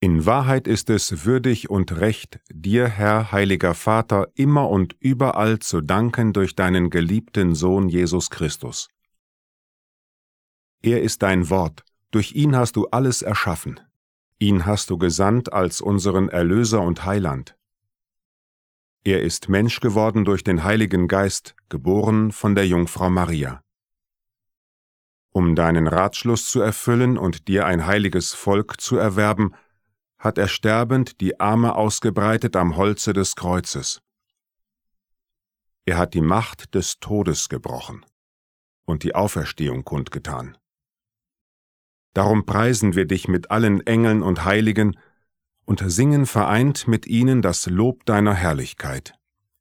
In Wahrheit ist es würdig und recht, dir, Herr, heiliger Vater, immer und überall zu danken durch deinen geliebten Sohn Jesus Christus. Er ist dein Wort, durch ihn hast du alles erschaffen. Ihn hast du gesandt als unseren Erlöser und Heiland. Er ist Mensch geworden durch den Heiligen Geist, geboren von der Jungfrau Maria. Um deinen Ratschluss zu erfüllen und dir ein heiliges Volk zu erwerben, hat er sterbend die Arme ausgebreitet am Holze des Kreuzes. Er hat die Macht des Todes gebrochen und die Auferstehung kundgetan. Darum preisen wir dich mit allen Engeln und Heiligen und singen vereint mit ihnen das Lob deiner Herrlichkeit.